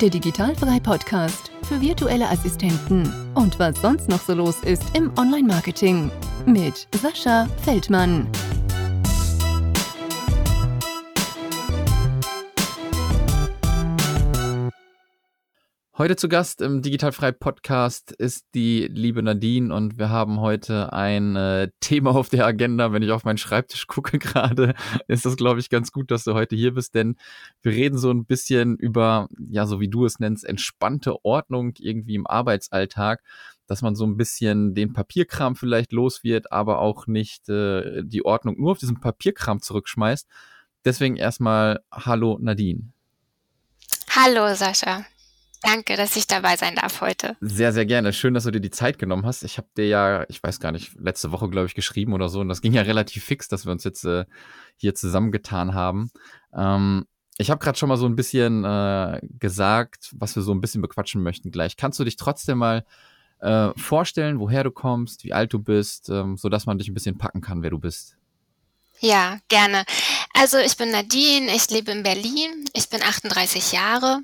der Digitalfrei Podcast für virtuelle Assistenten und was sonst noch so los ist im Online-Marketing mit Sascha Feldmann. Heute zu Gast im Digitalfrei Podcast ist die liebe Nadine und wir haben heute ein äh, Thema auf der Agenda. Wenn ich auf meinen Schreibtisch gucke gerade, ist das, glaube ich, ganz gut, dass du heute hier bist, denn wir reden so ein bisschen über, ja, so wie du es nennst, entspannte Ordnung irgendwie im Arbeitsalltag, dass man so ein bisschen den Papierkram vielleicht los wird, aber auch nicht äh, die Ordnung nur auf diesen Papierkram zurückschmeißt. Deswegen erstmal Hallo Nadine. Hallo Sascha. Danke, dass ich dabei sein darf heute. Sehr, sehr gerne. Schön, dass du dir die Zeit genommen hast. Ich habe dir ja, ich weiß gar nicht, letzte Woche, glaube ich, geschrieben oder so. Und das ging ja relativ fix, dass wir uns jetzt äh, hier zusammengetan haben. Ähm, ich habe gerade schon mal so ein bisschen äh, gesagt, was wir so ein bisschen bequatschen möchten gleich. Kannst du dich trotzdem mal äh, vorstellen, woher du kommst, wie alt du bist, ähm, so dass man dich ein bisschen packen kann, wer du bist? Ja, gerne. Also ich bin Nadine, ich lebe in Berlin, ich bin 38 Jahre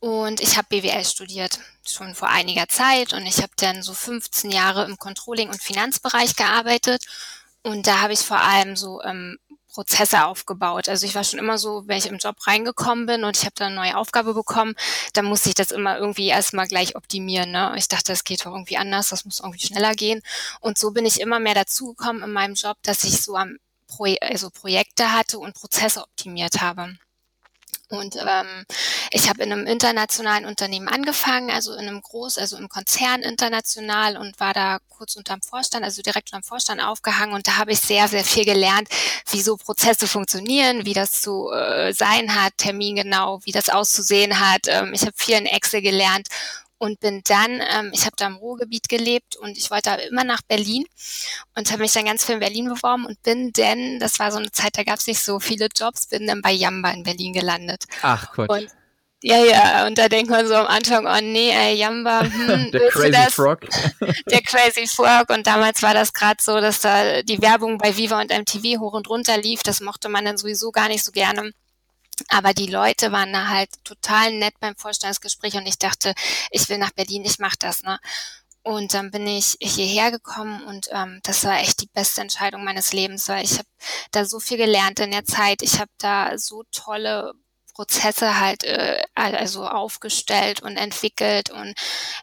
und ich habe BWL studiert, schon vor einiger Zeit und ich habe dann so 15 Jahre im Controlling- und Finanzbereich gearbeitet und da habe ich vor allem so ähm, Prozesse aufgebaut. Also ich war schon immer so, wenn ich im Job reingekommen bin und ich habe da eine neue Aufgabe bekommen, dann musste ich das immer irgendwie erstmal gleich optimieren. Ne? Ich dachte, das geht doch irgendwie anders, das muss irgendwie schneller gehen. Und so bin ich immer mehr dazugekommen in meinem Job, dass ich so am Pro also Projekte hatte und Prozesse optimiert habe. Und ähm, ich habe in einem internationalen Unternehmen angefangen, also in einem Groß, also im Konzern international und war da kurz unterm Vorstand, also direkt unterm Vorstand aufgehangen. Und da habe ich sehr, sehr viel gelernt, wie so Prozesse funktionieren, wie das zu äh, sein hat, termingenau, wie das auszusehen hat. Ähm, ich habe viel in Excel gelernt und bin dann, ähm, ich habe da im Ruhrgebiet gelebt und ich wollte immer nach Berlin und habe mich dann ganz viel in Berlin beworben und bin denn, das war so eine Zeit, da gab es nicht so viele Jobs, bin dann bei Jamba in Berlin gelandet. Ach Gott. Und ja, ja, und da denkt man so am Anfang, oh nee, ey, Jamba, hm, der Crazy das? Frog. der Crazy Frog. Und damals war das gerade so, dass da die Werbung bei Viva und MTV hoch und runter lief. Das mochte man dann sowieso gar nicht so gerne. Aber die Leute waren da halt total nett beim Vorstellungsgespräch und ich dachte, ich will nach Berlin, ich mache das. Ne? Und dann bin ich hierher gekommen und ähm, das war echt die beste Entscheidung meines Lebens, weil ich habe da so viel gelernt in der Zeit. Ich habe da so tolle Prozesse halt äh, also aufgestellt und entwickelt und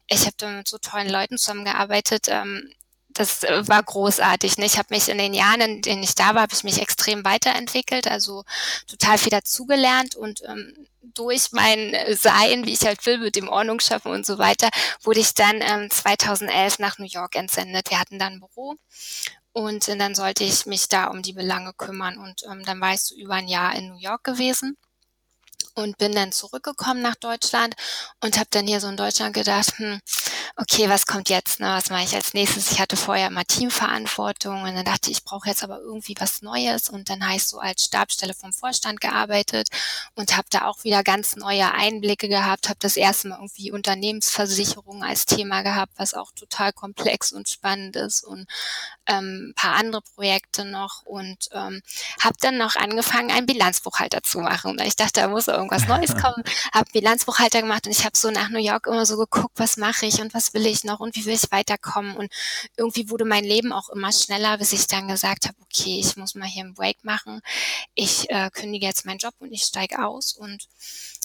ich habe da mit so tollen Leuten zusammengearbeitet. Ähm, das äh, war großartig. Ne? Ich habe mich in den Jahren, in denen ich da war, habe ich mich extrem weiterentwickelt, also total viel dazugelernt und ähm, durch mein Sein, wie ich halt will, mit dem Ordnung schaffen und so weiter, wurde ich dann ähm, 2011 nach New York entsendet. Wir hatten dann ein Büro und äh, dann sollte ich mich da um die Belange kümmern und ähm, dann war ich so über ein Jahr in New York gewesen und bin dann zurückgekommen nach Deutschland und habe dann hier so in Deutschland gedacht, hm, okay, was kommt jetzt? Ne? Was mache ich als nächstes? Ich hatte vorher immer Teamverantwortung und dann dachte ich, ich brauche jetzt aber irgendwie was Neues und dann habe ich so als Stabstelle vom Vorstand gearbeitet und habe da auch wieder ganz neue Einblicke gehabt, habe das erste Mal irgendwie Unternehmensversicherung als Thema gehabt, was auch total komplex und spannend ist und ähm, paar andere Projekte noch und ähm, habe dann noch angefangen, einen Bilanzbuchhalter zu machen. Ich dachte, da muss irgendwas Neues kommen. habe Bilanzbuchhalter gemacht und ich habe so nach New York immer so geguckt, was mache ich und was will ich noch und wie will ich weiterkommen. Und irgendwie wurde mein Leben auch immer schneller, bis ich dann gesagt habe, okay, ich muss mal hier einen Break machen. Ich äh, kündige jetzt meinen Job und ich steige aus und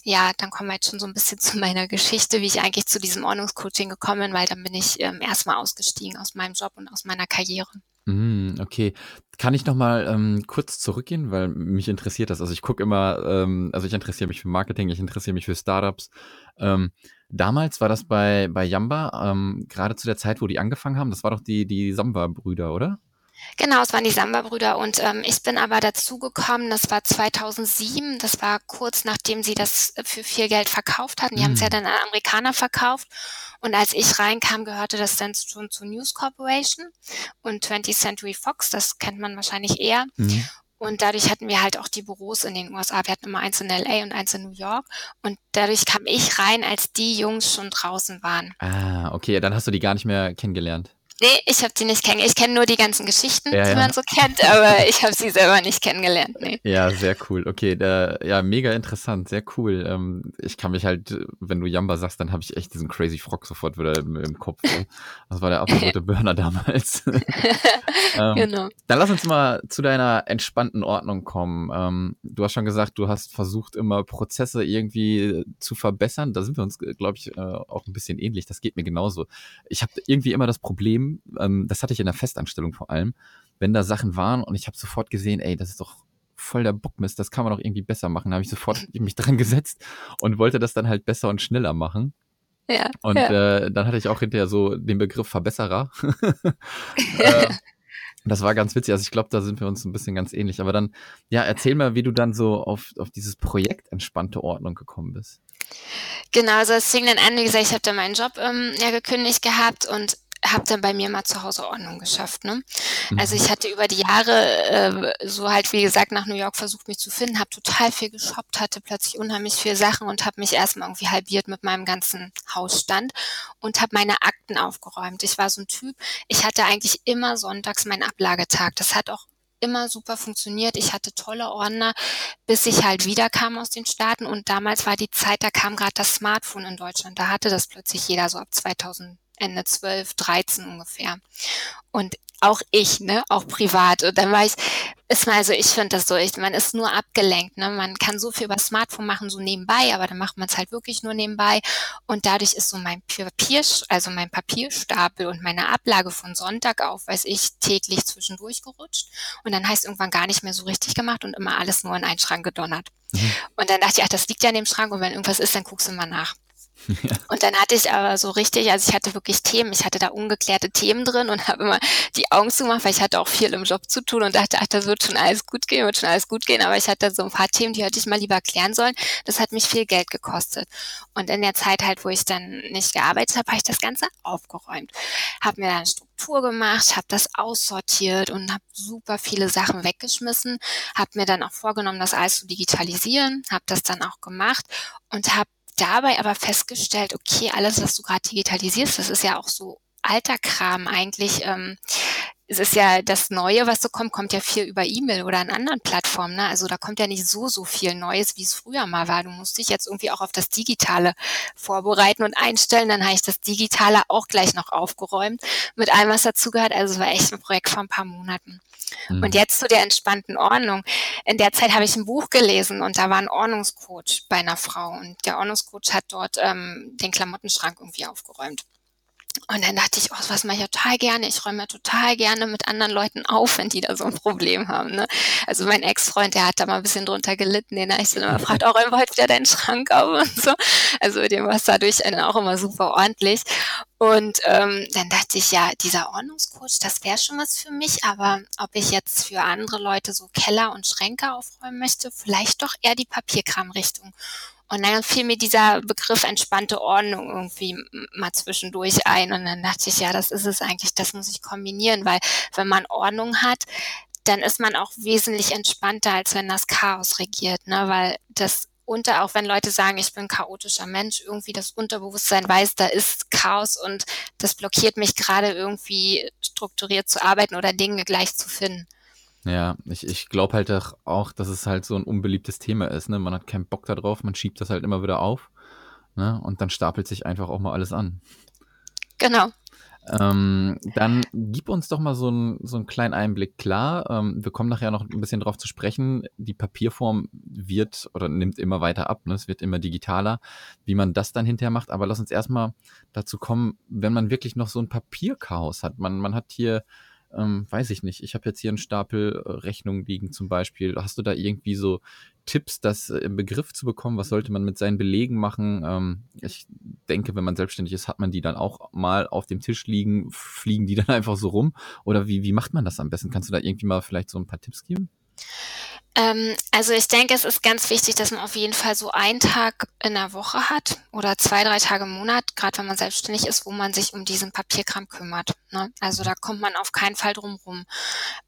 ja, dann kommen wir jetzt schon so ein bisschen zu meiner Geschichte, wie ich eigentlich zu diesem Ordnungscoaching gekommen bin, weil dann bin ich ähm, erstmal ausgestiegen aus meinem Job und aus meiner Karriere. Mm, okay. Kann ich noch mal ähm, kurz zurückgehen, weil mich interessiert das. Also ich gucke immer, ähm, also ich interessiere mich für Marketing, ich interessiere mich für Startups. Ähm, damals war das bei bei Yamba, ähm, gerade zu der Zeit, wo die angefangen haben. Das war doch die die Samba-Brüder, oder? Genau, es waren die Samba-Brüder und ähm, ich bin aber dazugekommen, das war 2007, das war kurz nachdem sie das für viel Geld verkauft hatten. Die mhm. haben es ja dann an Amerikaner verkauft und als ich reinkam, gehörte das dann schon zu News Corporation und 20th Century Fox, das kennt man wahrscheinlich eher. Mhm. Und dadurch hatten wir halt auch die Büros in den USA. Wir hatten immer eins in LA und eins in New York. Und dadurch kam ich rein, als die Jungs schon draußen waren. Ah, okay, dann hast du die gar nicht mehr kennengelernt. Nee, ich habe sie nicht kennengelernt. Ich kenne nur die ganzen Geschichten, ja, die ja. man so kennt, aber ich habe sie selber nicht kennengelernt. Nee. Ja, sehr cool. Okay, der, ja, mega interessant, sehr cool. Ähm, ich kann mich halt, wenn du Jamba sagst, dann habe ich echt diesen Crazy Frog sofort wieder im, im Kopf. Das war der absolute Burner damals. ähm, genau. Dann lass uns mal zu deiner entspannten Ordnung kommen. Ähm, du hast schon gesagt, du hast versucht, immer Prozesse irgendwie zu verbessern. Da sind wir uns, glaube ich, äh, auch ein bisschen ähnlich. Das geht mir genauso. Ich habe irgendwie immer das Problem, ähm, das hatte ich in der Festanstellung vor allem, wenn da Sachen waren und ich habe sofort gesehen, ey, das ist doch voll der Bockmist, das kann man doch irgendwie besser machen. Da habe ich sofort mich dran gesetzt und wollte das dann halt besser und schneller machen. Ja, und ja. Äh, dann hatte ich auch hinterher so den Begriff Verbesserer. äh, das war ganz witzig. Also ich glaube, da sind wir uns ein bisschen ganz ähnlich. Aber dann, ja, erzähl mal, wie du dann so auf, auf dieses Projekt entspannte Ordnung gekommen bist. Genau, also es fing dann an, wie gesagt, ich habe da meinen Job ähm, ja gekündigt gehabt und habe dann bei mir mal zu Hause Ordnung geschafft. Ne? Also ich mhm. hatte über die Jahre äh, so halt, wie gesagt, nach New York versucht, mich zu finden, habe total viel geshoppt, hatte plötzlich unheimlich viel Sachen und habe mich erstmal irgendwie halbiert mit meinem ganzen Hausstand und habe meine Akten aufgeräumt. Ich war so ein Typ, ich hatte eigentlich immer sonntags meinen Ablagetag. Das hat auch immer super funktioniert. Ich hatte tolle Ordner, bis ich halt wiederkam aus den Staaten. Und damals war die Zeit, da kam gerade das Smartphone in Deutschland. Da hatte das plötzlich jeder so ab 2000 Ende 12, 13 ungefähr. Und auch ich, ne, auch privat. Und dann war ich, ist mal so, ich finde das so, ich, man ist nur abgelenkt, ne, man kann so viel über Smartphone machen, so nebenbei, aber dann macht man es halt wirklich nur nebenbei. Und dadurch ist so mein Papier, also mein Papierstapel und meine Ablage von Sonntag auf, weiß ich, täglich zwischendurch gerutscht. Und dann heißt irgendwann gar nicht mehr so richtig gemacht und immer alles nur in einen Schrank gedonnert. Mhm. Und dann dachte ich, ach, das liegt ja in dem Schrank und wenn irgendwas ist, dann guckst du mal nach. Ja. Und dann hatte ich aber so richtig, also ich hatte wirklich Themen, ich hatte da ungeklärte Themen drin und habe immer die Augen zugemacht, weil ich hatte auch viel im Job zu tun und dachte, ach, das wird schon alles gut gehen, wird schon alles gut gehen. Aber ich hatte so ein paar Themen, die hätte ich mal lieber klären sollen. Das hat mich viel Geld gekostet. Und in der Zeit halt, wo ich dann nicht gearbeitet habe, habe ich das Ganze aufgeräumt. Habe mir dann Struktur gemacht, habe das aussortiert und habe super viele Sachen weggeschmissen. Habe mir dann auch vorgenommen, das alles zu digitalisieren, habe das dann auch gemacht und habe dabei aber festgestellt, okay, alles, was du gerade digitalisierst, das ist ja auch so alter Kram eigentlich. Ähm, es ist ja das Neue, was so kommt, kommt ja viel über E-Mail oder an anderen Plattformen. Ne? Also da kommt ja nicht so, so viel Neues, wie es früher mal war. Du musst dich jetzt irgendwie auch auf das Digitale vorbereiten und einstellen. Dann habe ich das Digitale auch gleich noch aufgeräumt mit allem, was dazugehört. Also es war echt ein Projekt vor ein paar Monaten. Mhm. Und jetzt zu der entspannten Ordnung. In der Zeit habe ich ein Buch gelesen und da war ein Ordnungscoach bei einer Frau und der Ordnungscoach hat dort ähm, den Klamottenschrank irgendwie aufgeräumt. Und dann dachte ich, oh, was mache ich total gerne. Ich räume total gerne mit anderen Leuten auf, wenn die da so ein Problem haben. Ne? Also mein Ex-Freund, der hat da mal ein bisschen drunter gelitten. Den habe ich dann immer gefragt, oh, räume heute wieder deinen Schrank auf und so. Also dem war es dadurch dann auch immer super ordentlich. Und ähm, dann dachte ich, ja, dieser Ordnungscoach, das wäre schon was für mich, aber ob ich jetzt für andere Leute so Keller und Schränke aufräumen möchte, vielleicht doch eher die Papierkramrichtung. Und dann fiel mir dieser Begriff entspannte Ordnung irgendwie mal zwischendurch ein. Und dann dachte ich, ja, das ist es eigentlich, das muss ich kombinieren, weil wenn man Ordnung hat, dann ist man auch wesentlich entspannter, als wenn das Chaos regiert, ne? Weil das unter, auch wenn Leute sagen, ich bin chaotischer Mensch, irgendwie das Unterbewusstsein weiß, da ist Chaos und das blockiert mich gerade irgendwie strukturiert zu arbeiten oder Dinge gleich zu finden. Ja, ich, ich glaube halt auch, dass es halt so ein unbeliebtes Thema ist. Ne? Man hat keinen Bock darauf, man schiebt das halt immer wieder auf. Ne? Und dann stapelt sich einfach auch mal alles an. Genau. Ähm, dann gib uns doch mal so, ein, so einen kleinen Einblick. Klar, ähm, wir kommen nachher noch ein bisschen drauf zu sprechen. Die Papierform wird oder nimmt immer weiter ab. Ne? Es wird immer digitaler, wie man das dann hinterher macht. Aber lass uns erstmal dazu kommen, wenn man wirklich noch so ein Papierchaos hat. Man, man hat hier ähm, weiß ich nicht. Ich habe jetzt hier einen Stapel äh, Rechnungen liegen zum Beispiel. Hast du da irgendwie so Tipps, das äh, im Begriff zu bekommen? Was sollte man mit seinen Belegen machen? Ähm, ich denke, wenn man selbstständig ist, hat man die dann auch mal auf dem Tisch liegen, fliegen die dann einfach so rum? Oder wie, wie macht man das am besten? Kannst du da irgendwie mal vielleicht so ein paar Tipps geben? Ähm, also ich denke, es ist ganz wichtig, dass man auf jeden Fall so einen Tag in der Woche hat oder zwei, drei Tage im Monat, gerade wenn man selbstständig ist, wo man sich um diesen Papierkram kümmert. Ne? Also da kommt man auf keinen Fall drum rum.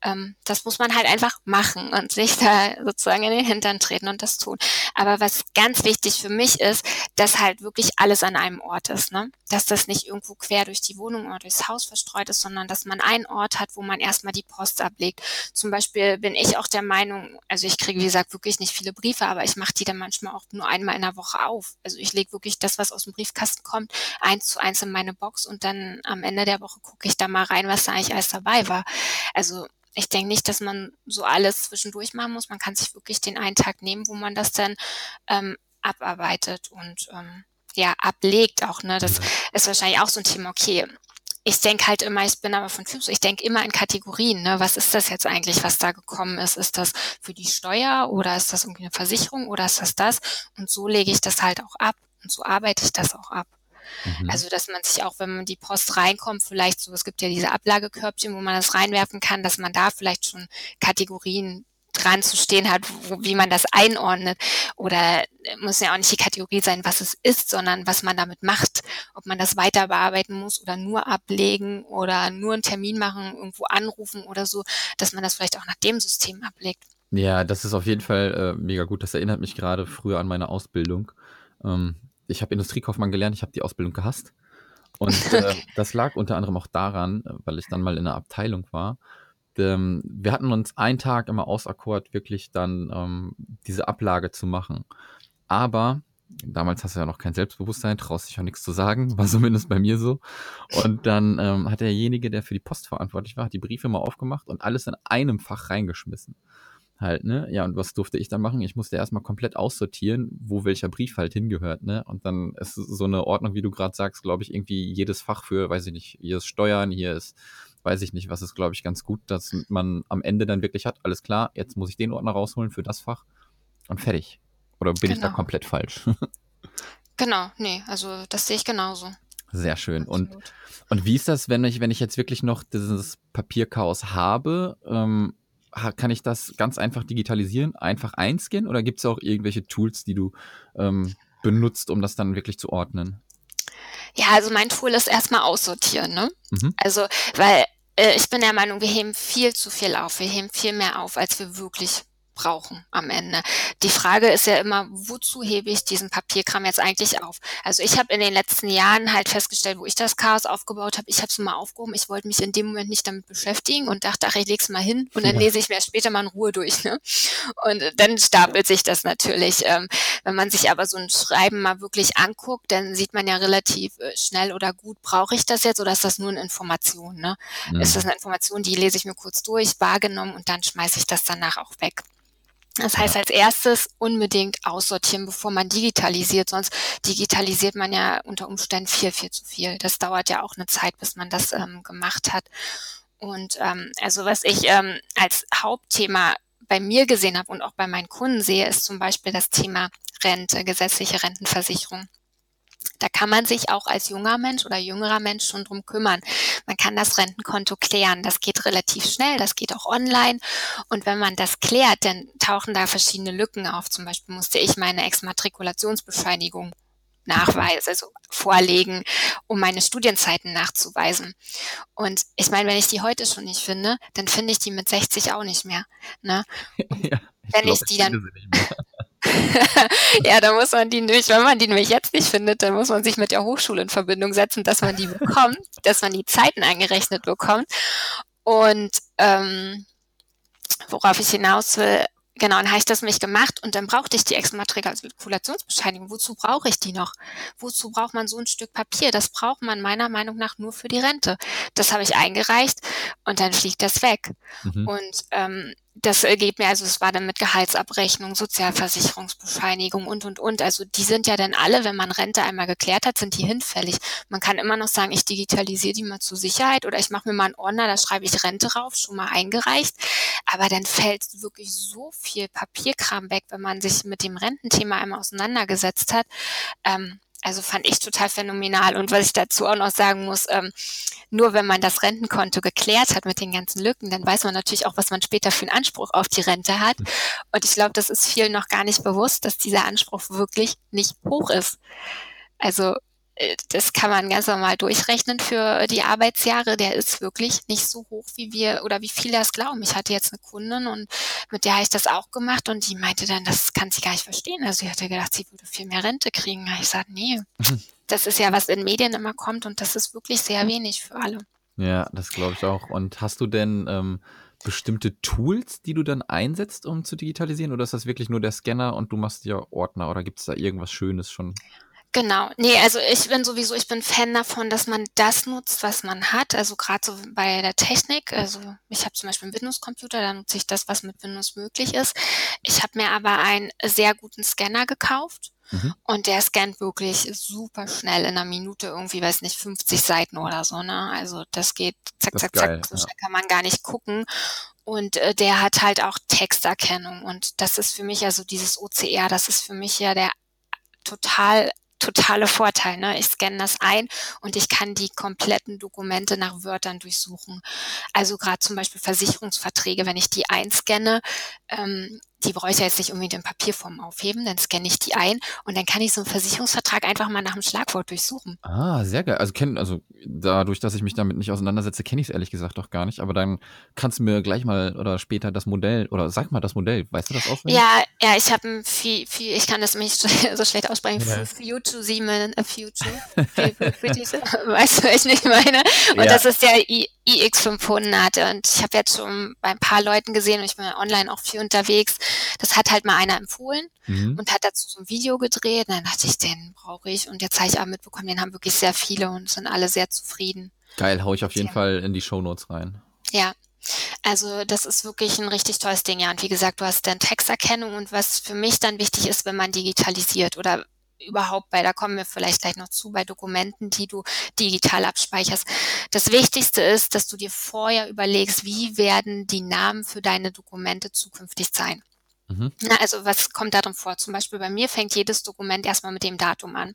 Ähm, das muss man halt einfach machen und sich da sozusagen in den Hintern treten und das tun. Aber was ganz wichtig für mich ist, dass halt wirklich alles an einem Ort ist. Ne? Dass das nicht irgendwo quer durch die Wohnung oder durchs Haus verstreut ist, sondern dass man einen Ort hat, wo man erstmal die Post ablegt. Zum Beispiel bin ich auch der Meinung, also ich kriege, wie gesagt, wirklich nicht viele Briefe, aber ich mache die dann manchmal auch nur einmal in der Woche auf. Also ich lege wirklich das, was aus dem Briefkasten kommt, eins zu eins in meine Box und dann am Ende der Woche gucke ich da mal rein, was da eigentlich alles dabei war. Also ich denke nicht, dass man so alles zwischendurch machen muss. Man kann sich wirklich den einen Tag nehmen, wo man das dann ähm, abarbeitet und ähm, ja, ablegt auch, ne? Das ist wahrscheinlich auch so ein Thema, okay, ich denke halt immer, ich bin aber von Typ, ich denke immer in Kategorien. Ne? Was ist das jetzt eigentlich, was da gekommen ist? Ist das für die Steuer oder ist das irgendwie eine Versicherung oder ist das das? Und so lege ich das halt auch ab und so arbeite ich das auch ab. Mhm. Also, dass man sich auch, wenn man die Post reinkommt, vielleicht so, es gibt ja diese Ablagekörbchen, wo man das reinwerfen kann, dass man da vielleicht schon Kategorien dran zu stehen hat, wo, wie man das einordnet. Oder äh, muss ja auch nicht die Kategorie sein, was es ist, sondern was man damit macht. Ob man das weiter bearbeiten muss oder nur ablegen oder nur einen Termin machen, irgendwo anrufen oder so, dass man das vielleicht auch nach dem System ablegt. Ja, das ist auf jeden Fall äh, mega gut. Das erinnert mich gerade früher an meine Ausbildung. Ähm, ich habe Industriekaufmann gelernt, ich habe die Ausbildung gehasst. Und äh, das lag unter anderem auch daran, weil ich dann mal in einer Abteilung war, ähm, wir hatten uns einen Tag immer auserkort, wirklich dann ähm, diese Ablage zu machen. Aber damals hast du ja noch kein Selbstbewusstsein, traust dich auch nichts zu sagen, war zumindest bei mir so. Und dann ähm, hat derjenige, der für die Post verantwortlich war, hat die Briefe mal aufgemacht und alles in einem Fach reingeschmissen. Halt, ne? Ja, und was durfte ich dann machen? Ich musste erstmal komplett aussortieren, wo welcher Brief halt hingehört, ne? Und dann ist so eine Ordnung, wie du gerade sagst, glaube ich, irgendwie jedes Fach für, weiß ich nicht, hier ist Steuern, hier ist weiß ich nicht, was ist, glaube ich, ganz gut, dass man am Ende dann wirklich hat, alles klar, jetzt muss ich den Ordner rausholen für das Fach und fertig. Oder bin genau. ich da genau. komplett falsch? genau, nee, also das sehe ich genauso. Sehr schön. Und, und wie ist das, wenn ich, wenn ich jetzt wirklich noch dieses Papierchaos habe? Ähm, kann ich das ganz einfach digitalisieren, einfach einscannen oder gibt es auch irgendwelche Tools, die du ähm, benutzt, um das dann wirklich zu ordnen? Ja, also mein Tool ist erstmal aussortieren, ne? Mhm. Also, weil äh, ich bin der Meinung, wir heben viel zu viel auf. Wir heben viel mehr auf, als wir wirklich brauchen am Ende. Die Frage ist ja immer, wozu hebe ich diesen Papierkram jetzt eigentlich auf? Also ich habe in den letzten Jahren halt festgestellt, wo ich das Chaos aufgebaut habe, ich habe es mal aufgehoben, ich wollte mich in dem Moment nicht damit beschäftigen und dachte, ach, ich leg's mal hin und dann ja. lese ich mir später mal in Ruhe durch. Ne? Und dann stapelt sich das natürlich. Ähm, wenn man sich aber so ein Schreiben mal wirklich anguckt, dann sieht man ja relativ äh, schnell oder gut, brauche ich das jetzt oder ist das nur eine Information? Ne? Mhm. Ist das eine Information, die lese ich mir kurz durch, wahrgenommen und dann schmeiße ich das danach auch weg. Das heißt, als erstes unbedingt aussortieren, bevor man digitalisiert. Sonst digitalisiert man ja unter Umständen viel, viel zu viel. Das dauert ja auch eine Zeit, bis man das ähm, gemacht hat. Und ähm, also was ich ähm, als Hauptthema bei mir gesehen habe und auch bei meinen Kunden sehe, ist zum Beispiel das Thema Rente, gesetzliche Rentenversicherung. Da kann man sich auch als junger Mensch oder jüngerer Mensch schon drum kümmern. Man kann das Rentenkonto klären. Das geht relativ schnell, das geht auch online. Und wenn man das klärt, dann tauchen da verschiedene Lücken auf. Zum Beispiel musste ich meine Exmatrikulationsbescheinigung nachweisen, also vorlegen, um meine Studienzeiten nachzuweisen. Und ich meine, wenn ich die heute schon nicht finde, dann finde ich die mit 60 auch nicht mehr. Ne? Ja, ich wenn glaub, ich die dann ja, da muss man die nämlich, wenn man die nämlich jetzt nicht findet, dann muss man sich mit der Hochschule in Verbindung setzen, dass man die bekommt, dass man die Zeiten angerechnet bekommt. Und ähm, worauf ich hinaus will, Genau, dann habe ich das mich gemacht und dann brauchte ich die Exmatrikulationsbescheinigung. Wozu brauche ich die noch? Wozu braucht man so ein Stück Papier? Das braucht man meiner Meinung nach nur für die Rente. Das habe ich eingereicht und dann fliegt das weg. Mhm. Und ähm, das geht mir, also es war dann mit Gehaltsabrechnung, Sozialversicherungsbescheinigung und, und, und. Also die sind ja dann alle, wenn man Rente einmal geklärt hat, sind die hinfällig. Man kann immer noch sagen, ich digitalisiere die mal zur Sicherheit oder ich mache mir mal einen Ordner, da schreibe ich Rente rauf, schon mal eingereicht. Aber dann fällt wirklich so viel Papierkram weg, wenn man sich mit dem Rententhema einmal auseinandergesetzt hat. Ähm, Also fand ich total phänomenal. Und was ich dazu auch noch sagen muss, ähm, nur wenn man das Rentenkonto geklärt hat mit den ganzen Lücken, dann weiß man natürlich auch, was man später für einen Anspruch auf die Rente hat. Mhm. Und ich glaube, das ist vielen noch gar nicht bewusst, dass dieser Anspruch wirklich nicht hoch ist. Also das kann man ganz normal durchrechnen für die Arbeitsjahre. Der ist wirklich nicht so hoch, wie wir oder wie viele das glauben. Ich hatte jetzt eine Kundin und mit der habe ich das auch gemacht und die meinte dann, das kann sie gar nicht verstehen. Also sie hatte gedacht, sie würde viel mehr Rente kriegen. Ich sagte, nee, mhm. das ist ja, was in Medien immer kommt und das ist wirklich sehr wenig für alle. Ja, das glaube ich auch. Und hast du denn ähm, bestimmte Tools, die du dann einsetzt, um zu digitalisieren? Oder ist das wirklich nur der Scanner und du machst ja Ordner oder gibt es da irgendwas Schönes schon? Genau. Nee, also ich bin sowieso, ich bin Fan davon, dass man das nutzt, was man hat. Also gerade so bei der Technik. Also ich habe zum Beispiel einen Windows-Computer, da nutze ich das, was mit Windows möglich ist. Ich habe mir aber einen sehr guten Scanner gekauft. Mhm. Und der scannt wirklich super schnell in einer Minute irgendwie, weiß nicht, 50 Seiten oder so, ne? Also das geht zack, das zack, geil, zack, so schnell kann man gar nicht gucken. Und äh, der hat halt auch Texterkennung. Und das ist für mich also dieses OCR, das ist für mich ja der total totale Vorteil. Ne? Ich scanne das ein und ich kann die kompletten Dokumente nach Wörtern durchsuchen. Also gerade zum Beispiel Versicherungsverträge, wenn ich die einscanne, ähm, die brauche ich ja jetzt nicht unbedingt in Papierform aufheben, dann scanne ich die ein und dann kann ich so einen Versicherungsvertrag einfach mal nach dem Schlagwort durchsuchen. Ah, sehr geil. Also kenn, also dadurch, dass ich mich damit nicht auseinandersetze, kenne ich es ehrlich gesagt doch gar nicht. Aber dann kannst du mir gleich mal oder später das Modell oder sag mal das Modell, weißt du das auswendig? Ja, ja, ich habe ein viel, viel, ich kann das nicht so schlecht aussprechen. Ja. Future Siemens, a Future. weißt du, was ich nicht meine? Und ja. das ist der iX500 und ich habe jetzt schon bei ein paar Leuten gesehen und ich bin online auch viel unterwegs. Das hat halt mal einer empfohlen mhm. und hat dazu so ein Video gedreht. Und dann dachte ich, den brauche ich. Und jetzt habe ich auch mitbekommen, den haben wirklich sehr viele und sind alle sehr zufrieden. Geil, hau ich auf jeden ja. Fall in die Show Notes rein. Ja, also das ist wirklich ein richtig tolles Ding. Ja, und wie gesagt, du hast dann Texterkennung und was für mich dann wichtig ist, wenn man digitalisiert oder überhaupt bei, da kommen wir vielleicht gleich noch zu, bei Dokumenten, die du digital abspeicherst. Das Wichtigste ist, dass du dir vorher überlegst, wie werden die Namen für deine Dokumente zukünftig sein. Mhm. Na, also was kommt darin vor? Zum Beispiel bei mir fängt jedes Dokument erstmal mit dem Datum an.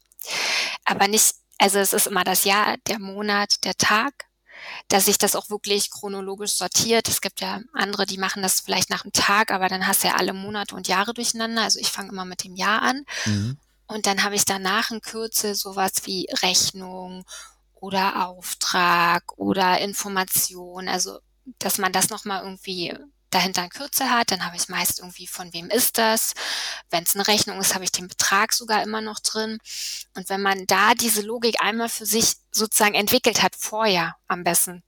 Aber nicht, also es ist immer das Jahr, der Monat, der Tag, dass sich das auch wirklich chronologisch sortiert. Es gibt ja andere, die machen das vielleicht nach dem Tag, aber dann hast du ja alle Monate und Jahre durcheinander. Also ich fange immer mit dem Jahr an. Mhm. Und dann habe ich danach ein Kürzel, sowas wie Rechnung oder Auftrag oder Information. Also, dass man das nochmal irgendwie dahinter ein Kürzel hat, dann habe ich meist irgendwie, von wem ist das? Wenn es eine Rechnung ist, habe ich den Betrag sogar immer noch drin. Und wenn man da diese Logik einmal für sich sozusagen entwickelt hat, vorher am besten,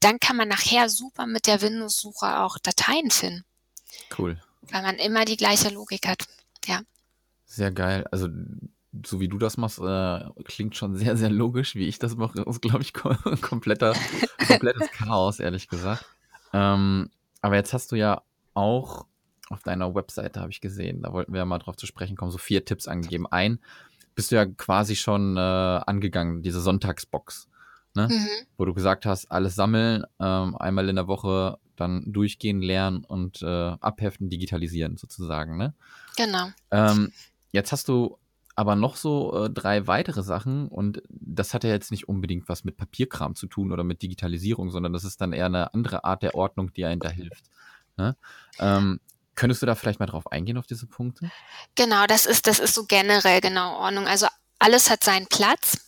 dann kann man nachher super mit der Windows-Suche auch Dateien finden. Cool. Weil man immer die gleiche Logik hat. Ja. Sehr geil. Also, so wie du das machst, äh, klingt schon sehr, sehr logisch. Wie ich das mache, ist, glaube ich, kompletter, komplettes Chaos, ehrlich gesagt. Ähm, aber jetzt hast du ja auch auf deiner Webseite, habe ich gesehen, da wollten wir ja mal drauf zu sprechen kommen, so vier Tipps angegeben. Ein, bist du ja quasi schon äh, angegangen, diese Sonntagsbox, ne? Mhm. wo du gesagt hast, alles sammeln, ähm, einmal in der Woche dann durchgehen, lernen und äh, abheften, digitalisieren sozusagen. Ne? Genau. Ähm, Jetzt hast du aber noch so äh, drei weitere Sachen und das hat ja jetzt nicht unbedingt was mit Papierkram zu tun oder mit Digitalisierung, sondern das ist dann eher eine andere Art der Ordnung, die einem da hilft. Ne? Ähm, könntest du da vielleicht mal drauf eingehen auf diese Punkte? Genau, das ist, das ist so generell genau Ordnung. Also alles hat seinen Platz.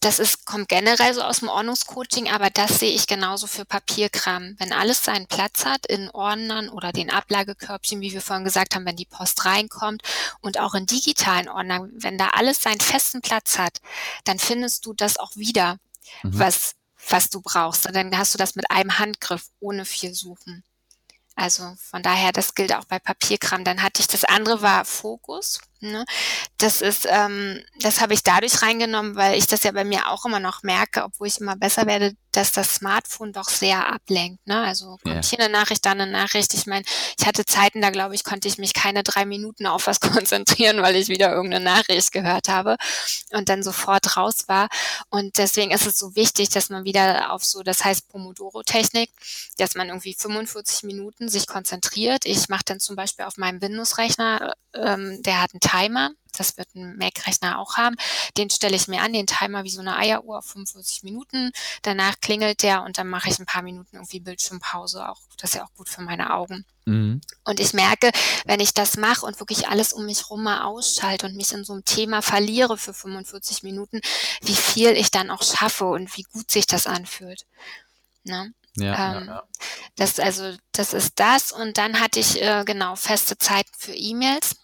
Das ist, kommt generell so aus dem Ordnungscoaching, aber das sehe ich genauso für Papierkram. Wenn alles seinen Platz hat in Ordnern oder den Ablagekörbchen, wie wir vorhin gesagt haben, wenn die Post reinkommt und auch in digitalen Ordnern, wenn da alles seinen festen Platz hat, dann findest du das auch wieder, mhm. was, was du brauchst. Und dann hast du das mit einem Handgriff ohne viel Suchen. Also von daher, das gilt auch bei Papierkram. Dann hatte ich das andere war Fokus. Ne? Das ist, ähm, das habe ich dadurch reingenommen, weil ich das ja bei mir auch immer noch merke, obwohl ich immer besser werde, dass das Smartphone doch sehr ablenkt. Ne? Also kommt ja. hier eine Nachricht, da eine Nachricht. Ich meine, ich hatte Zeiten, da glaube ich, konnte ich mich keine drei Minuten auf was konzentrieren, weil ich wieder irgendeine Nachricht gehört habe und dann sofort raus war. Und deswegen ist es so wichtig, dass man wieder auf so, das heißt Pomodoro-Technik, dass man irgendwie 45 Minuten sich konzentriert. Ich mache dann zum Beispiel auf meinem Windows-Rechner, ähm, der hat einen Timer das wird ein Mac-Rechner auch haben. Den stelle ich mir an, den Timer wie so eine Eieruhr auf 45 Minuten. Danach klingelt der und dann mache ich ein paar Minuten irgendwie Bildschirmpause. Auch, das ist ja auch gut für meine Augen. Mhm. Und ich merke, wenn ich das mache und wirklich alles um mich rum mal ausschalte und mich in so einem Thema verliere für 45 Minuten, wie viel ich dann auch schaffe und wie gut sich das anfühlt. Ne? Ja, ähm, ja, ja. Das also das ist das und dann hatte ich äh, genau feste Zeiten für E-Mails.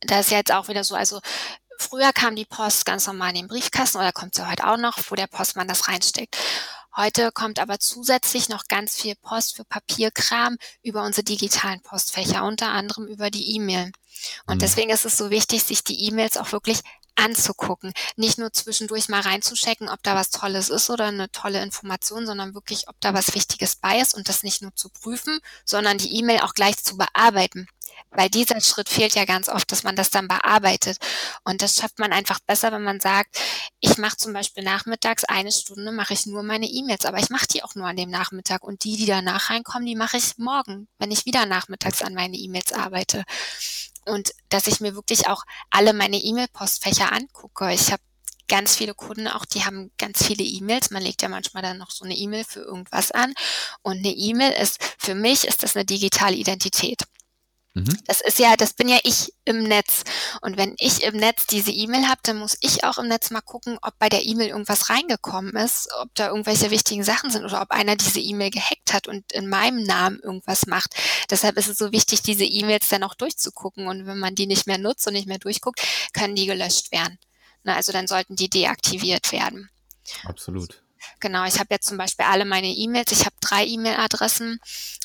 Das ist jetzt auch wieder so, also früher kam die Post ganz normal in den Briefkasten oder kommt sie heute auch noch, wo der Postmann das reinsteckt. Heute kommt aber zusätzlich noch ganz viel Post für Papierkram über unsere digitalen Postfächer, unter anderem über die E-Mail. Und mhm. deswegen ist es so wichtig, sich die E-Mails auch wirklich anzugucken. Nicht nur zwischendurch mal reinzuchecken, ob da was Tolles ist oder eine tolle Information, sondern wirklich, ob da was Wichtiges bei ist und das nicht nur zu prüfen, sondern die E-Mail auch gleich zu bearbeiten. Weil dieser Schritt fehlt ja ganz oft, dass man das dann bearbeitet. Und das schafft man einfach besser, wenn man sagt, ich mache zum Beispiel nachmittags eine Stunde, mache ich nur meine E-Mails, aber ich mache die auch nur an dem Nachmittag. Und die, die danach reinkommen, die mache ich morgen, wenn ich wieder nachmittags an meine E-Mails arbeite und dass ich mir wirklich auch alle meine E-Mail-Postfächer angucke. Ich habe ganz viele Kunden auch, die haben ganz viele E-Mails. Man legt ja manchmal dann noch so eine E-Mail für irgendwas an. Und eine E-Mail ist, für mich ist das eine digitale Identität. Mhm. Das ist ja, das bin ja ich im Netz. Und wenn ich im Netz diese E-Mail habe, dann muss ich auch im Netz mal gucken, ob bei der E-Mail irgendwas reingekommen ist, ob da irgendwelche wichtigen Sachen sind oder ob einer diese E-Mail gehackt hat und in meinem Namen irgendwas macht. Deshalb ist es so wichtig, diese E-Mails dann auch durchzugucken. Und wenn man die nicht mehr nutzt und nicht mehr durchguckt, können die gelöscht werden. Na, also dann sollten die deaktiviert werden. Absolut. Genau, ich habe jetzt zum Beispiel alle meine E-Mails. Ich habe drei E-Mail-Adressen.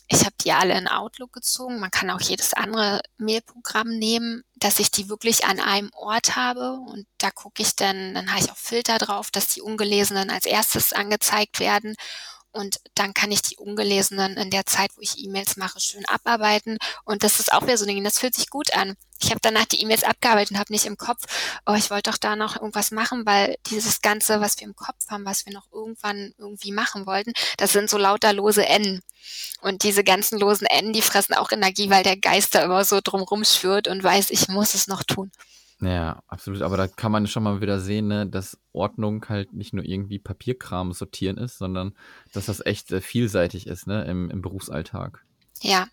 Ich habe die alle in Outlook gezogen. Man kann auch jedes andere Mailprogramm nehmen, dass ich die wirklich an einem Ort habe. Und da gucke ich dann, dann habe ich auch Filter drauf, dass die ungelesenen als erstes angezeigt werden. Und dann kann ich die ungelesenen in der Zeit, wo ich E-Mails mache, schön abarbeiten. Und das ist auch wieder so ein Ding, das fühlt sich gut an. Ich habe danach die E-Mails abgearbeitet und habe nicht im Kopf, oh, ich wollte doch da noch irgendwas machen, weil dieses Ganze, was wir im Kopf haben, was wir noch irgendwann irgendwie machen wollten, das sind so lauter lose N. Und diese ganzen losen N, die fressen auch Energie, weil der Geist da immer so drumrum schwirrt und weiß, ich muss es noch tun. Ja, absolut. Aber da kann man schon mal wieder sehen, ne, dass Ordnung halt nicht nur irgendwie Papierkram sortieren ist, sondern dass das echt äh, vielseitig ist, ne, im, im Berufsalltag. Ja.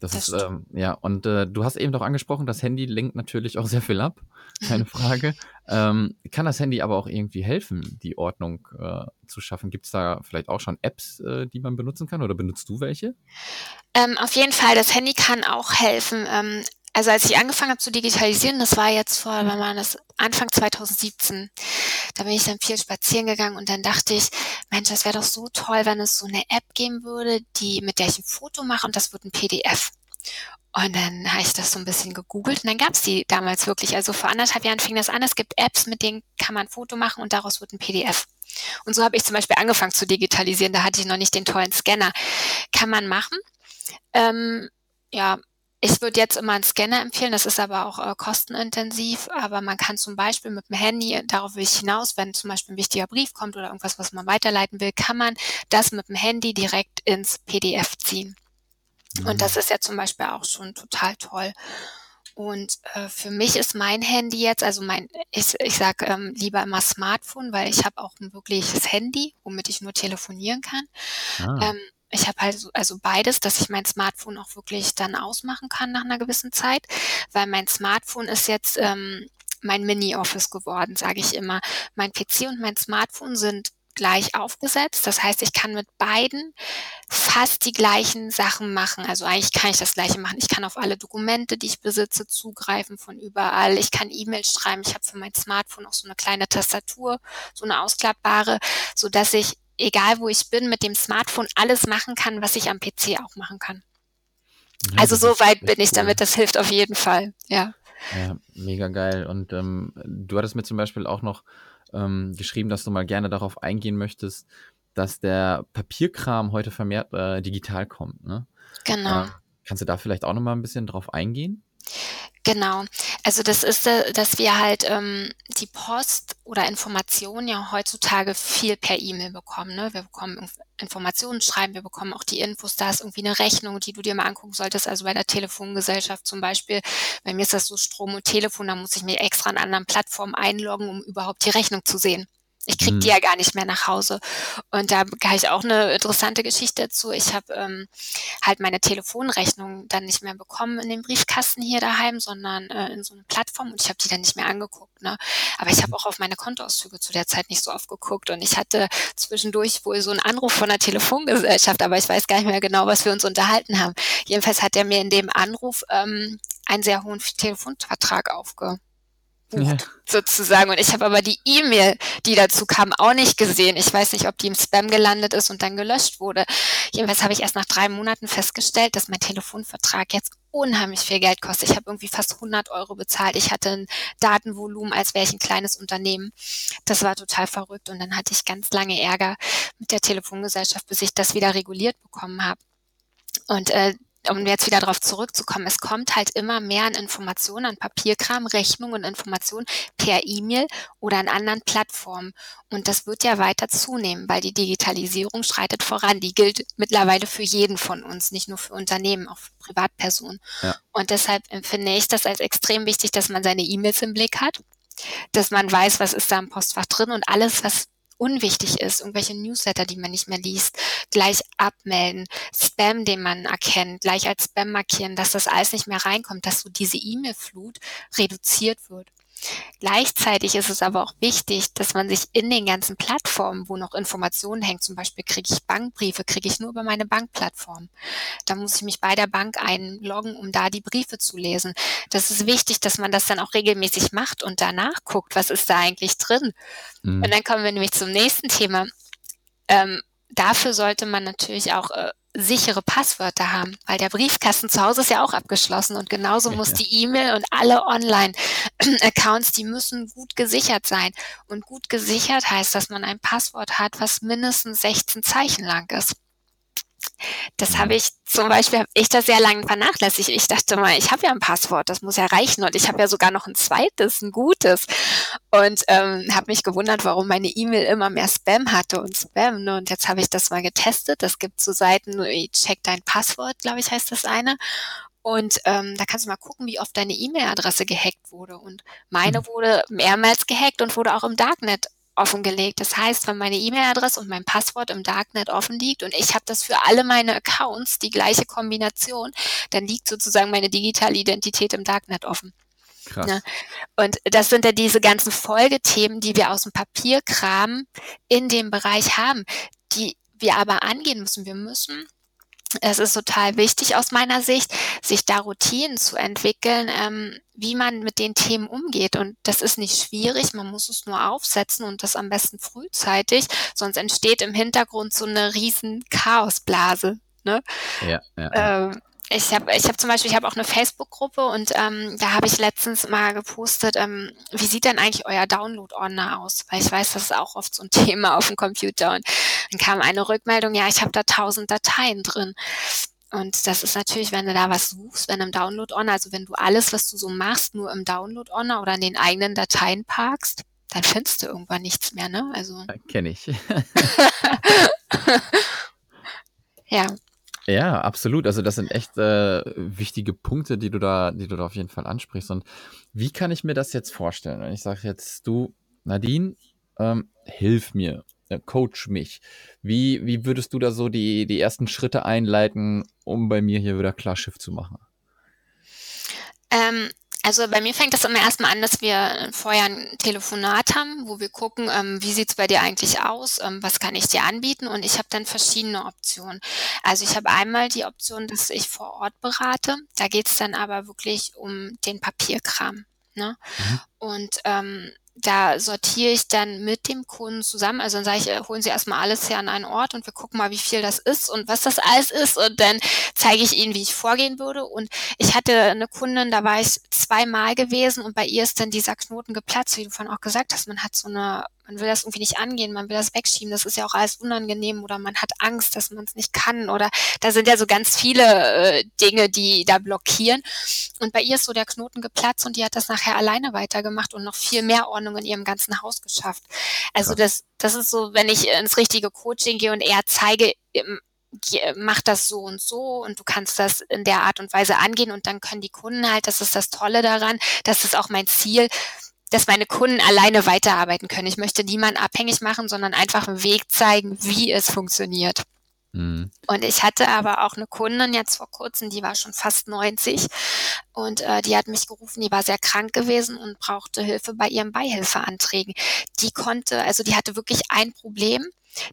Das, das ist, ähm, ja, und äh, du hast eben doch angesprochen, das Handy lenkt natürlich auch sehr viel ab, keine Frage. ähm, kann das Handy aber auch irgendwie helfen, die Ordnung äh, zu schaffen? Gibt es da vielleicht auch schon Apps, äh, die man benutzen kann oder benutzt du welche? Ähm, auf jeden Fall, das Handy kann auch helfen. Also als ich angefangen habe zu digitalisieren, das war jetzt vor, wann war das? Anfang 2017. Da bin ich dann viel spazieren gegangen und dann dachte ich, Mensch, das wäre doch so toll, wenn es so eine App geben würde, die, mit der ich ein Foto mache und das wird ein PDF. Und dann habe ich das so ein bisschen gegoogelt und dann gab es die damals wirklich. Also vor anderthalb Jahren fing das an. Es gibt Apps, mit denen kann man ein Foto machen und daraus wird ein PDF. Und so habe ich zum Beispiel angefangen zu digitalisieren. Da hatte ich noch nicht den tollen Scanner. Kann man machen. Ähm, ja, ich würde jetzt immer einen Scanner empfehlen, das ist aber auch äh, kostenintensiv, aber man kann zum Beispiel mit dem Handy, darauf will ich hinaus, wenn zum Beispiel ein wichtiger Brief kommt oder irgendwas, was man weiterleiten will, kann man das mit dem Handy direkt ins PDF ziehen. Mhm. Und das ist ja zum Beispiel auch schon total toll. Und äh, für mich ist mein Handy jetzt, also mein, ich, ich sage ähm, lieber immer Smartphone, weil ich habe auch ein wirkliches Handy, womit ich nur telefonieren kann. Ah. Ähm, ich habe halt so, also beides, dass ich mein Smartphone auch wirklich dann ausmachen kann nach einer gewissen Zeit, weil mein Smartphone ist jetzt ähm, mein Mini-Office geworden, sage ich immer. Mein PC und mein Smartphone sind gleich aufgesetzt. Das heißt, ich kann mit beiden fast die gleichen Sachen machen. Also eigentlich kann ich das gleiche machen. Ich kann auf alle Dokumente, die ich besitze, zugreifen von überall. Ich kann E-Mails schreiben. Ich habe für mein Smartphone auch so eine kleine Tastatur, so eine ausklappbare, so dass ich egal wo ich bin, mit dem Smartphone alles machen kann, was ich am PC auch machen kann. Ja, also so weit bin ich cool. damit, das hilft auf jeden Fall, ja. Ja, mega geil. Und ähm, du hattest mir zum Beispiel auch noch ähm, geschrieben, dass du mal gerne darauf eingehen möchtest, dass der Papierkram heute vermehrt äh, digital kommt. Ne? Genau. Äh, kannst du da vielleicht auch noch mal ein bisschen drauf eingehen? Genau. Also das ist, äh, dass wir halt ähm, die Post oder Informationen ja heutzutage viel per E-Mail bekommen. Ne? Wir bekommen Informationen schreiben, wir bekommen auch die Infos, da ist irgendwie eine Rechnung, die du dir mal angucken solltest. Also bei der Telefongesellschaft zum Beispiel, bei mir ist das so Strom und Telefon, da muss ich mich extra an anderen Plattformen einloggen, um überhaupt die Rechnung zu sehen. Ich krieg die mhm. ja gar nicht mehr nach Hause. Und da kann ich auch eine interessante Geschichte dazu. Ich habe ähm, halt meine Telefonrechnung dann nicht mehr bekommen in den Briefkasten hier daheim, sondern äh, in so eine Plattform und ich habe die dann nicht mehr angeguckt. Ne? Aber ich habe mhm. auch auf meine Kontoauszüge zu der Zeit nicht so oft geguckt und ich hatte zwischendurch wohl so einen Anruf von der Telefongesellschaft, aber ich weiß gar nicht mehr genau, was wir uns unterhalten haben. Jedenfalls hat er mir in dem Anruf ähm, einen sehr hohen Telefonvertrag aufge ja. sozusagen. Und ich habe aber die E-Mail, die dazu kam, auch nicht gesehen. Ich weiß nicht, ob die im Spam gelandet ist und dann gelöscht wurde. Jedenfalls habe ich erst nach drei Monaten festgestellt, dass mein Telefonvertrag jetzt unheimlich viel Geld kostet. Ich habe irgendwie fast 100 Euro bezahlt. Ich hatte ein Datenvolumen, als wäre ich ein kleines Unternehmen. Das war total verrückt. Und dann hatte ich ganz lange Ärger mit der Telefongesellschaft, bis ich das wieder reguliert bekommen habe. Und äh, um jetzt wieder darauf zurückzukommen, es kommt halt immer mehr an Informationen, an Papierkram, Rechnungen und Informationen per E-Mail oder an anderen Plattformen. Und das wird ja weiter zunehmen, weil die Digitalisierung schreitet voran. Die gilt mittlerweile für jeden von uns, nicht nur für Unternehmen, auch für Privatpersonen. Ja. Und deshalb empfinde ich das als extrem wichtig, dass man seine E-Mails im Blick hat dass man weiß, was ist da im Postfach drin und alles, was unwichtig ist, irgendwelche Newsletter, die man nicht mehr liest, gleich abmelden, Spam, den man erkennt, gleich als Spam markieren, dass das alles nicht mehr reinkommt, dass so diese E-Mail-Flut reduziert wird. Gleichzeitig ist es aber auch wichtig, dass man sich in den ganzen Plattformen, wo noch Informationen hängen, zum Beispiel kriege ich Bankbriefe, kriege ich nur über meine Bankplattform. Da muss ich mich bei der Bank einloggen, um da die Briefe zu lesen. Das ist wichtig, dass man das dann auch regelmäßig macht und danach guckt, was ist da eigentlich drin. Mhm. Und dann kommen wir nämlich zum nächsten Thema. Ähm, dafür sollte man natürlich auch äh, sichere Passwörter haben, weil der Briefkasten zu Hause ist ja auch abgeschlossen und genauso muss die E-Mail und alle Online-Accounts, die müssen gut gesichert sein. Und gut gesichert heißt, dass man ein Passwort hat, was mindestens 16 Zeichen lang ist. Das habe ich zum Beispiel, habe ich das sehr lange vernachlässigt. Ich dachte mal, ich habe ja ein Passwort, das muss ja reichen. Und ich habe ja sogar noch ein zweites, ein gutes. Und ähm, habe mich gewundert, warum meine E-Mail immer mehr Spam hatte und Spam. Ne? Und jetzt habe ich das mal getestet. Das gibt so Seiten, check dein Passwort, glaube ich, heißt das eine. Und ähm, da kannst du mal gucken, wie oft deine E-Mail-Adresse gehackt wurde. Und meine mhm. wurde mehrmals gehackt und wurde auch im Darknet offengelegt. Das heißt, wenn meine E-Mail-Adresse und mein Passwort im Darknet offen liegt und ich habe das für alle meine Accounts die gleiche Kombination, dann liegt sozusagen meine digitale Identität im Darknet offen. Ne? Und das sind ja diese ganzen Folgethemen, die wir aus dem Papierkram in dem Bereich haben, die wir aber angehen müssen. Wir müssen es ist total wichtig aus meiner Sicht, sich da Routinen zu entwickeln, ähm, wie man mit den Themen umgeht. Und das ist nicht schwierig, man muss es nur aufsetzen und das am besten frühzeitig, sonst entsteht im Hintergrund so eine riesen Chaosblase. Ne? Ja, ja. Ähm, ich habe ich hab zum Beispiel, ich habe auch eine Facebook-Gruppe und ähm, da habe ich letztens mal gepostet, ähm, wie sieht denn eigentlich euer Download-Ordner aus? Weil ich weiß, das ist auch oft so ein Thema auf dem Computer. Und dann kam eine Rückmeldung, ja, ich habe da tausend Dateien drin. Und das ist natürlich, wenn du da was suchst, wenn im Download-Ordner, also wenn du alles, was du so machst, nur im Download-Ordner oder in den eigenen Dateien parkst, dann findest du irgendwann nichts mehr, ne? Also. Kenne ich. ja. Ja, absolut. Also das sind echt äh, wichtige Punkte, die du da, die du da auf jeden Fall ansprichst. Und wie kann ich mir das jetzt vorstellen? Wenn ich sage jetzt, du, Nadine, ähm, hilf mir, äh, coach mich. Wie, wie würdest du da so die, die ersten Schritte einleiten, um bei mir hier wieder klar Schiff zu machen? Ähm, also bei mir fängt das immer erstmal an, dass wir vorher ein Telefonat haben, wo wir gucken, ähm, wie sieht's bei dir eigentlich aus, ähm, was kann ich dir anbieten und ich habe dann verschiedene Optionen. Also ich habe einmal die Option, dass ich vor Ort berate. Da geht's dann aber wirklich um den Papierkram. Ne? Mhm. Und ähm, da sortiere ich dann mit dem Kunden zusammen. Also dann sage ich, äh, holen Sie erstmal alles her an einen Ort und wir gucken mal, wie viel das ist und was das alles ist. Und dann zeige ich Ihnen, wie ich vorgehen würde. Und ich hatte eine Kundin, da war ich zweimal gewesen und bei ihr ist dann dieser Knoten geplatzt, wie du vorhin auch gesagt hast. Man hat so eine man will das irgendwie nicht angehen, man will das wegschieben, das ist ja auch alles unangenehm oder man hat Angst, dass man es nicht kann oder da sind ja so ganz viele äh, Dinge, die da blockieren. Und bei ihr ist so der Knoten geplatzt und die hat das nachher alleine weitergemacht und noch viel mehr Ordnung in ihrem ganzen Haus geschafft. Also das, das ist so, wenn ich ins richtige Coaching gehe und eher zeige, ähm, mach das so und so und du kannst das in der Art und Weise angehen und dann können die Kunden halt, das ist das Tolle daran, das ist auch mein Ziel, dass meine Kunden alleine weiterarbeiten können. Ich möchte niemanden abhängig machen, sondern einfach einen Weg zeigen, wie es funktioniert. Mhm. Und ich hatte aber auch eine Kundin jetzt vor kurzem, die war schon fast 90 und äh, die hat mich gerufen, die war sehr krank gewesen und brauchte Hilfe bei ihren Beihilfeanträgen. Die konnte, also die hatte wirklich ein Problem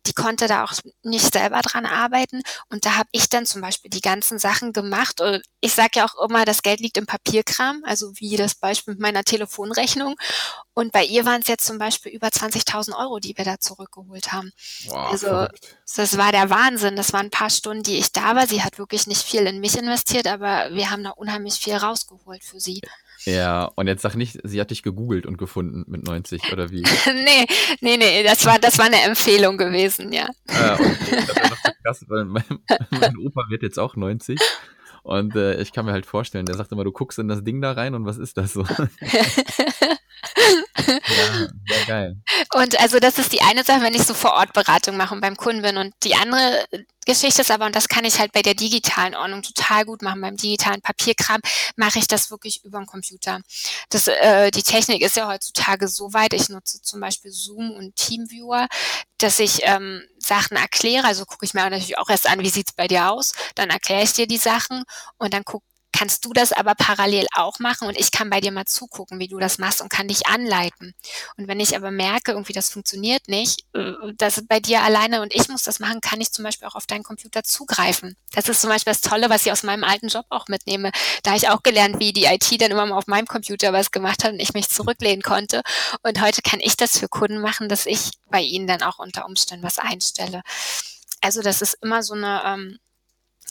die konnte da auch nicht selber dran arbeiten. Und da habe ich dann zum Beispiel die ganzen Sachen gemacht. Und ich sage ja auch immer, das Geld liegt im Papierkram, also wie das Beispiel mit meiner Telefonrechnung. Und bei ihr waren es jetzt zum Beispiel über 20.000 Euro, die wir da zurückgeholt haben. Wow, also verrückt. das war der Wahnsinn. Das waren ein paar Stunden, die ich da war. Sie hat wirklich nicht viel in mich investiert, aber wir haben da unheimlich viel rausgeholt für sie. Ja, und jetzt sag nicht, sie hat dich gegoogelt und gefunden mit 90 oder wie? nee, nee, nee, das war, das war eine Empfehlung gewesen, ja. Ah, okay. Das wäre doch so krass, weil mein, mein Opa wird jetzt auch 90 und äh, ich kann mir halt vorstellen, der sagt immer, du guckst in das Ding da rein und was ist das so? ja, sehr geil. Und also das ist die eine Sache, wenn ich so vor Ort Beratung mache und beim Kunden bin. Und die andere Geschichte ist aber, und das kann ich halt bei der digitalen Ordnung total gut machen, beim digitalen Papierkram mache ich das wirklich über den Computer. Das, äh, die Technik ist ja heutzutage so weit, ich nutze zum Beispiel Zoom und Teamviewer, dass ich ähm, Sachen erkläre, also gucke ich mir natürlich auch erst an, wie sieht's bei dir aus, dann erkläre ich dir die Sachen und dann guck, kannst du das aber parallel auch machen und ich kann bei dir mal zugucken, wie du das machst und kann dich anleiten. Und wenn ich aber merke, irgendwie das funktioniert nicht, äh, das bei dir alleine und ich muss das machen, kann ich zum Beispiel auch auf deinen Computer zugreifen. Das ist zum Beispiel das Tolle, was ich aus meinem alten Job auch mitnehme. Da ich auch gelernt, wie die IT dann immer mal auf meinem Computer was gemacht hat und ich mich zurücklehnen konnte. Und heute kann ich das für Kunden machen, dass ich bei ihnen dann auch unter Umständen was einstelle. Also das ist immer so eine ähm,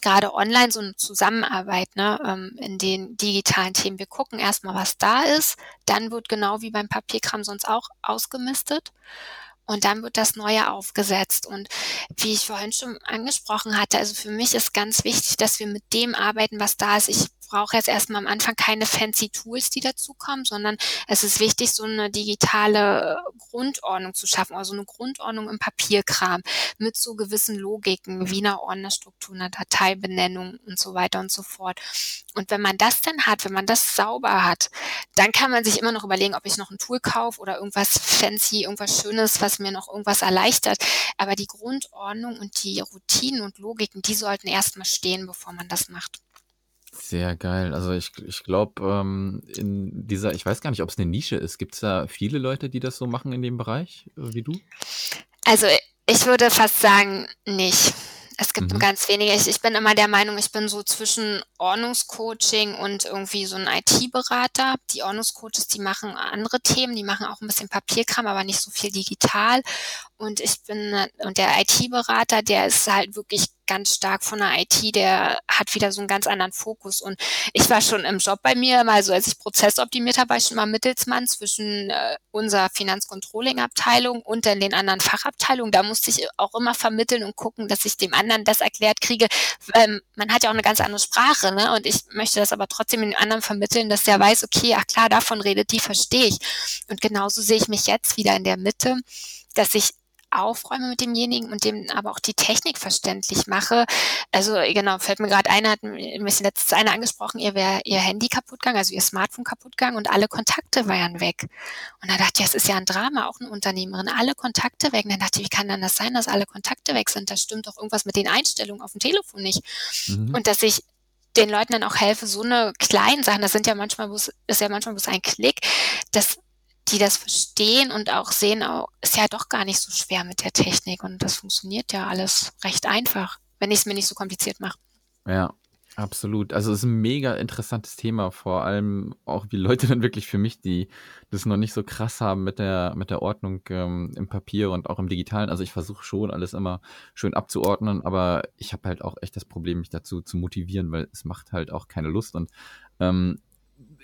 gerade online so eine Zusammenarbeit ne, ähm, in den digitalen Themen. Wir gucken erstmal, was da ist, dann wird genau wie beim Papierkram sonst auch ausgemistet und dann wird das Neue aufgesetzt. Und wie ich vorhin schon angesprochen hatte, also für mich ist ganz wichtig, dass wir mit dem arbeiten, was da ist. Ich brauche jetzt erstmal am Anfang keine fancy Tools, die dazukommen, sondern es ist wichtig, so eine digitale Grundordnung zu schaffen, also eine Grundordnung im Papierkram mit so gewissen Logiken, wie einer Ordnerstruktur, einer Dateibenennung und so weiter und so fort. Und wenn man das dann hat, wenn man das sauber hat, dann kann man sich immer noch überlegen, ob ich noch ein Tool kaufe oder irgendwas fancy, irgendwas Schönes, was mir noch irgendwas erleichtert. Aber die Grundordnung und die Routinen und Logiken, die sollten erstmal stehen, bevor man das macht. Sehr geil. Also ich, ich glaube, ähm, in dieser, ich weiß gar nicht, ob es eine Nische ist. Gibt es da viele Leute, die das so machen in dem Bereich, äh, wie du? Also ich würde fast sagen, nicht. Es gibt mhm. ganz wenige. Ich, ich bin immer der Meinung, ich bin so zwischen Ordnungscoaching und irgendwie so ein IT-Berater. Die Ordnungscoaches, die machen andere Themen, die machen auch ein bisschen Papierkram, aber nicht so viel digital. Und ich bin, und der IT-Berater, der ist halt wirklich ganz stark von der IT, der hat wieder so einen ganz anderen Fokus. Und ich war schon im Job bei mir, mal so als ich Prozess optimiert habe, war ich schon mal Mittelsmann zwischen äh, unserer Finanzcontrolling-Abteilung und dann den anderen Fachabteilungen. Da musste ich auch immer vermitteln und gucken, dass ich dem anderen das erklärt kriege. Ähm, man hat ja auch eine ganz andere Sprache, ne? Und ich möchte das aber trotzdem den anderen vermitteln, dass der weiß, okay, ach klar, davon redet die, verstehe ich. Und genauso sehe ich mich jetzt wieder in der Mitte, dass ich aufräume mit demjenigen und dem aber auch die Technik verständlich mache. Also genau, fällt mir gerade ein, hat mich letztens einer angesprochen, ihr wäre ihr Handy kaputt gegangen, also ihr Smartphone kaputt gegangen und alle Kontakte waren weg. Und da dachte ich, das ist ja ein Drama, auch eine Unternehmerin, alle Kontakte weg. Und dann dachte ich, wie kann dann das sein, dass alle Kontakte weg sind? Da stimmt doch irgendwas mit den Einstellungen auf dem Telefon nicht. Mhm. Und dass ich den Leuten dann auch helfe, so eine kleinen Sachen, das sind ja manchmal bloß, ist ja manchmal bloß ein Klick, dass die das verstehen und auch sehen, oh, ist ja doch gar nicht so schwer mit der Technik und das funktioniert ja alles recht einfach, wenn ich es mir nicht so kompliziert mache. Ja, absolut. Also es ist ein mega interessantes Thema, vor allem auch wie Leute dann wirklich für mich, die das noch nicht so krass haben mit der, mit der Ordnung ähm, im Papier und auch im Digitalen. Also ich versuche schon alles immer schön abzuordnen, aber ich habe halt auch echt das Problem, mich dazu zu motivieren, weil es macht halt auch keine Lust und ähm,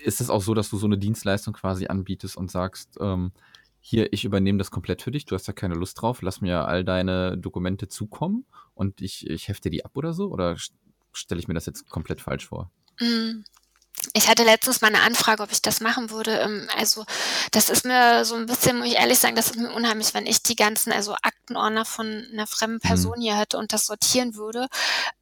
ist es auch so, dass du so eine Dienstleistung quasi anbietest und sagst, ähm, hier, ich übernehme das komplett für dich, du hast da keine Lust drauf, lass mir all deine Dokumente zukommen und ich, ich hefte die ab oder so? Oder stelle ich mir das jetzt komplett falsch vor? Ich hatte letztens mal eine Anfrage, ob ich das machen würde. Ähm, also, das ist mir so ein bisschen, muss ich ehrlich sagen, das ist mir unheimlich, wenn ich die ganzen, also Aktenordner von einer fremden mhm. Person hier hätte und das sortieren würde.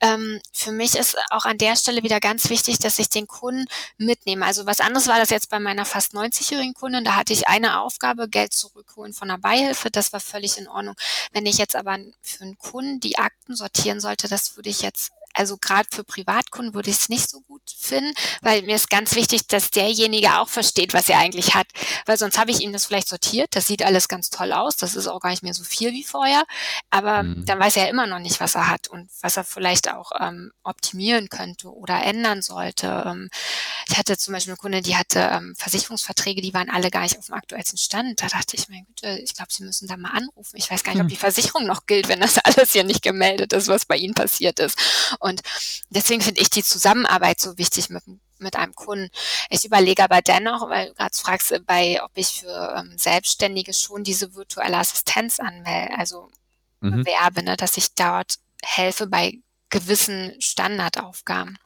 Ähm, für mich ist auch an der Stelle wieder ganz wichtig, dass ich den Kunden mitnehme. Also was anderes war das jetzt bei meiner fast 90-jährigen Kundin. Da hatte ich eine Aufgabe, Geld zurückholen von der Beihilfe. Das war völlig in Ordnung. Wenn ich jetzt aber für einen Kunden die Akten sortieren sollte, das würde ich jetzt also gerade für Privatkunden würde ich es nicht so gut finden, weil mir ist ganz wichtig, dass derjenige auch versteht, was er eigentlich hat. Weil sonst habe ich ihm das vielleicht sortiert, das sieht alles ganz toll aus, das ist auch gar nicht mehr so viel wie vorher, aber mhm. dann weiß er immer noch nicht, was er hat und was er vielleicht auch ähm, optimieren könnte oder ändern sollte. Ähm, ich hatte zum Beispiel eine Kunde, die hatte ähm, Versicherungsverträge, die waren alle gar nicht auf dem aktuellsten Stand. Da dachte ich, mein Güte, ich glaube, Sie müssen da mal anrufen. Ich weiß gar nicht, ob hm. die Versicherung noch gilt, wenn das alles hier nicht gemeldet ist, was bei Ihnen passiert ist. Und deswegen finde ich die Zusammenarbeit so wichtig mit, mit einem Kunden. Ich überlege aber dennoch, weil du gerade fragst, bei, ob ich für ähm, Selbstständige schon diese virtuelle Assistenz anmelde, also mhm. bewerbe, ne, dass ich dort helfe bei gewissen Standardaufgaben.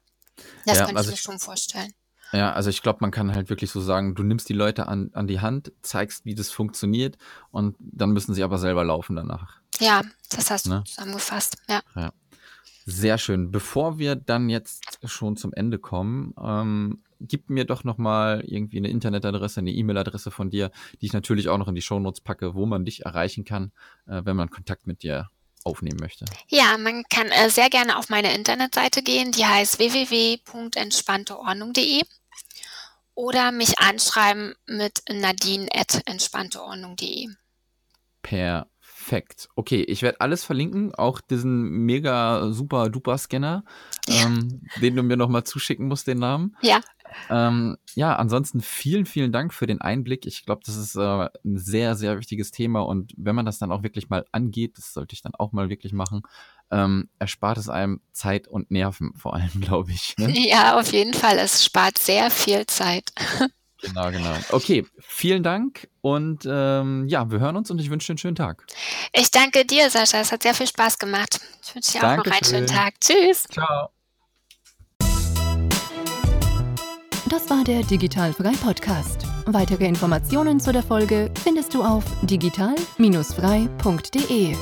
Das ja, könnte also ich mir schon vorstellen. Ja, also ich glaube, man kann halt wirklich so sagen, du nimmst die Leute an, an die Hand, zeigst, wie das funktioniert und dann müssen sie aber selber laufen danach. Ja, das hast ne? du zusammengefasst. Ja. ja. Sehr schön. Bevor wir dann jetzt schon zum Ende kommen, ähm, gib mir doch noch mal irgendwie eine Internetadresse, eine E-Mail-Adresse von dir, die ich natürlich auch noch in die Shownotes packe, wo man dich erreichen kann, äh, wenn man Kontakt mit dir aufnehmen möchte. Ja, man kann äh, sehr gerne auf meine Internetseite gehen, die heißt www.entspannteordnung.de oder mich anschreiben mit nadine.entspannteordnung.de. Per Perfekt. Okay, ich werde alles verlinken, auch diesen mega super duper Scanner, ja. ähm, den du mir nochmal zuschicken musst, den Namen. Ja. Ähm, ja, ansonsten vielen, vielen Dank für den Einblick. Ich glaube, das ist äh, ein sehr, sehr wichtiges Thema und wenn man das dann auch wirklich mal angeht, das sollte ich dann auch mal wirklich machen, ähm, erspart es einem Zeit und Nerven vor allem, glaube ich. Ne? Ja, auf jeden Fall. Es spart sehr viel Zeit. Genau, genau. Okay, vielen Dank und ähm, ja, wir hören uns und ich wünsche dir einen schönen Tag. Ich danke dir, Sascha. Es hat sehr viel Spaß gemacht. Ich wünsche dir Dankeschön. auch noch einen schönen Tag. Tschüss. Ciao. Das war der Digitalfrei Podcast. Weitere Informationen zu der Folge findest du auf digital-frei.de.